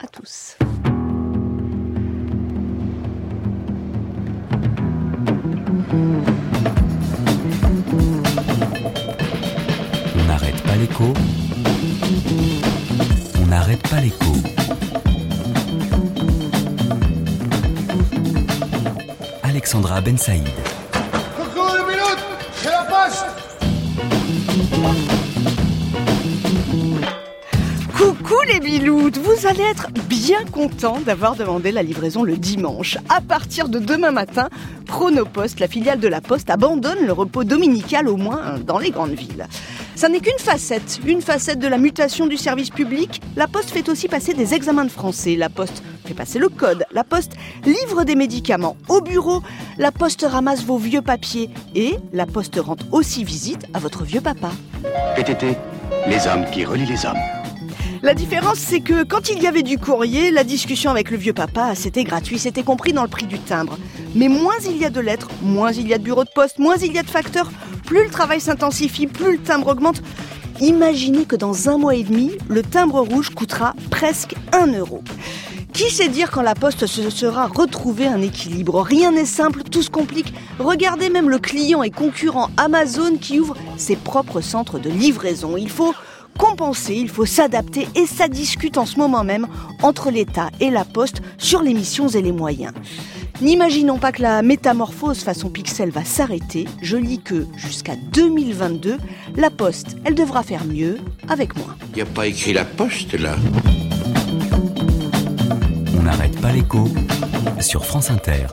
à tous. On n'arrête pas l'écho. On n'arrête pas l'écho. Alexandra Ben Saïd. Coucou le minute, c'est la poste Coucou les biloutes, vous allez être bien contents d'avoir demandé la livraison le dimanche. À partir de demain matin, Chronopost, la filiale de la Poste, abandonne le repos dominical au moins dans les grandes villes. Ça n'est qu'une facette, une facette de la mutation du service public. La Poste fait aussi passer des examens de français. La Poste fait passer le code. La Poste livre des médicaments au bureau. La Poste ramasse vos vieux papiers. Et la Poste rend aussi visite à votre vieux papa. PTT, les hommes qui relient les hommes. La différence, c'est que quand il y avait du courrier, la discussion avec le vieux papa, c'était gratuit, c'était compris dans le prix du timbre. Mais moins il y a de lettres, moins il y a de bureaux de poste, moins il y a de facteurs, plus le travail s'intensifie, plus le timbre augmente. Imaginez que dans un mois et demi, le timbre rouge coûtera presque 1 euro. Qui sait dire quand la poste se sera retrouvé un équilibre? Rien n'est simple, tout se complique. Regardez même le client et concurrent Amazon qui ouvre ses propres centres de livraison. Il faut compenser, il faut s'adapter et ça discute en ce moment même entre l'État et la Poste sur les missions et les moyens. N'imaginons pas que la métamorphose façon pixel va s'arrêter. Je lis que jusqu'à 2022, la Poste, elle devra faire mieux avec moins. Il n'y a pas écrit la poste là. On n'arrête pas l'écho sur France Inter.